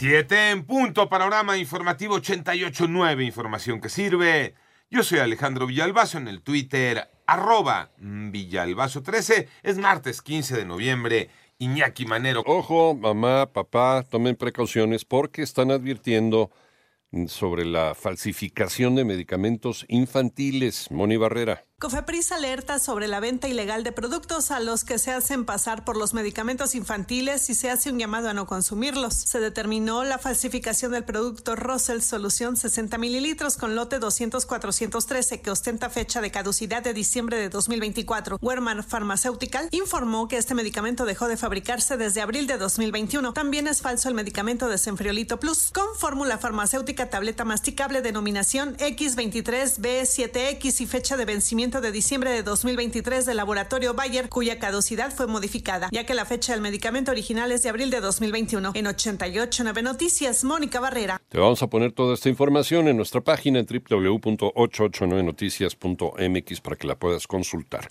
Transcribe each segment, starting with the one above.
Siete en punto. Panorama informativo 88.9. Información que sirve. Yo soy Alejandro Villalbazo en el Twitter, arroba Villalbazo13. Es martes 15 de noviembre. Iñaki Manero. Ojo, mamá, papá, tomen precauciones porque están advirtiendo sobre la falsificación de medicamentos infantiles. Moni Barrera. Cofepris alerta sobre la venta ilegal de productos a los que se hacen pasar por los medicamentos infantiles y se hace un llamado a no consumirlos. Se determinó la falsificación del producto Russell Solución 60 mililitros con lote 200-413 que ostenta fecha de caducidad de diciembre de 2024. Werman Pharmaceutical informó que este medicamento dejó de fabricarse desde abril de 2021. También es falso el medicamento Desenfriolito Plus con fórmula farmacéutica tableta masticable denominación X23B7X y fecha de vencimiento de diciembre de 2023 del laboratorio Bayer, cuya caducidad fue modificada, ya que la fecha del medicamento original es de abril de 2021. En 889 Noticias, Mónica Barrera. Te vamos a poner toda esta información en nuestra página en www.889noticias.mx para que la puedas consultar.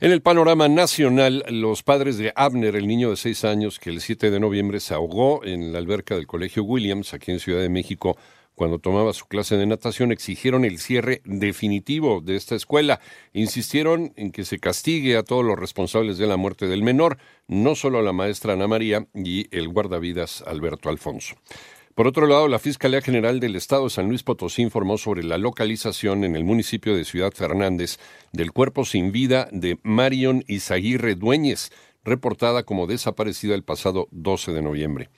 En el panorama nacional, los padres de Abner, el niño de 6 años que el 7 de noviembre se ahogó en la alberca del Colegio Williams, aquí en Ciudad de México, cuando tomaba su clase de natación, exigieron el cierre definitivo de esta escuela. Insistieron en que se castigue a todos los responsables de la muerte del menor, no solo a la maestra Ana María y el guardavidas Alberto Alfonso. Por otro lado, la Fiscalía General del Estado de San Luis Potosí informó sobre la localización en el municipio de Ciudad Fernández del cuerpo sin vida de Marion Izaguirre Dueñez, reportada como desaparecida el pasado 12 de noviembre.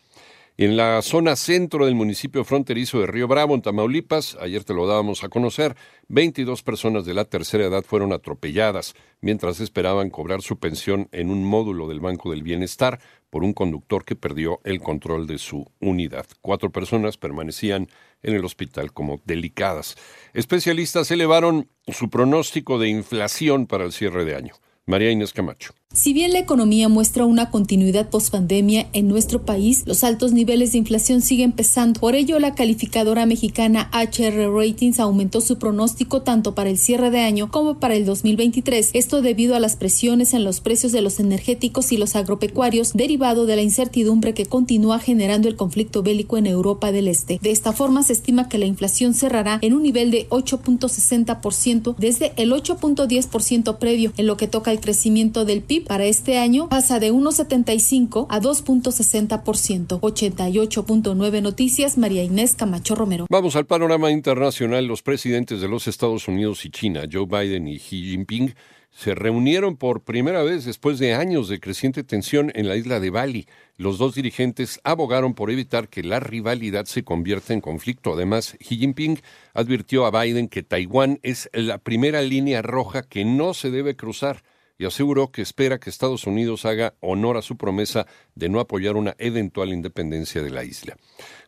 En la zona centro del municipio fronterizo de Río Bravo, en Tamaulipas, ayer te lo dábamos a conocer, 22 personas de la tercera edad fueron atropelladas mientras esperaban cobrar su pensión en un módulo del Banco del Bienestar por un conductor que perdió el control de su unidad. Cuatro personas permanecían en el hospital como delicadas. Especialistas elevaron su pronóstico de inflación para el cierre de año. María Inés Camacho. Si bien la economía muestra una continuidad post-pandemia en nuestro país, los altos niveles de inflación siguen pesando. Por ello, la calificadora mexicana HR Ratings aumentó su pronóstico tanto para el cierre de año como para el 2023. Esto debido a las presiones en los precios de los energéticos y los agropecuarios derivado de la incertidumbre que continúa generando el conflicto bélico en Europa del Este. De esta forma, se estima que la inflación cerrará en un nivel de 8.60% desde el 8.10% previo, en lo que toca el crecimiento del PIB para este año pasa de 1.75 a 2.60%. 88.9 Noticias, María Inés Camacho Romero. Vamos al panorama internacional. Los presidentes de los Estados Unidos y China, Joe Biden y Xi Jinping, se reunieron por primera vez después de años de creciente tensión en la isla de Bali. Los dos dirigentes abogaron por evitar que la rivalidad se convierta en conflicto. Además, Xi Jinping advirtió a Biden que Taiwán es la primera línea roja que no se debe cruzar y aseguró que espera que Estados Unidos haga honor a su promesa de no apoyar una eventual independencia de la isla.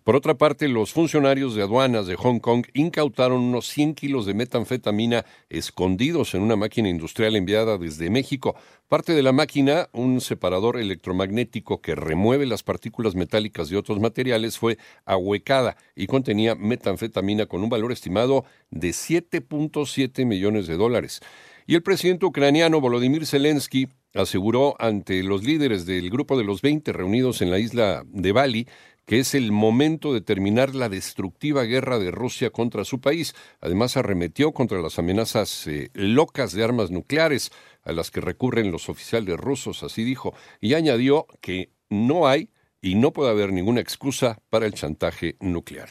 Por otra parte, los funcionarios de aduanas de Hong Kong incautaron unos 100 kilos de metanfetamina escondidos en una máquina industrial enviada desde México. Parte de la máquina, un separador electromagnético que remueve las partículas metálicas de otros materiales, fue ahuecada y contenía metanfetamina con un valor estimado de 7.7 millones de dólares. Y el presidente ucraniano Volodymyr Zelensky aseguró ante los líderes del grupo de los 20 reunidos en la isla de Bali que es el momento de terminar la destructiva guerra de Rusia contra su país. Además, arremetió contra las amenazas eh, locas de armas nucleares a las que recurren los oficiales rusos, así dijo, y añadió que no hay y no puede haber ninguna excusa para el chantaje nuclear.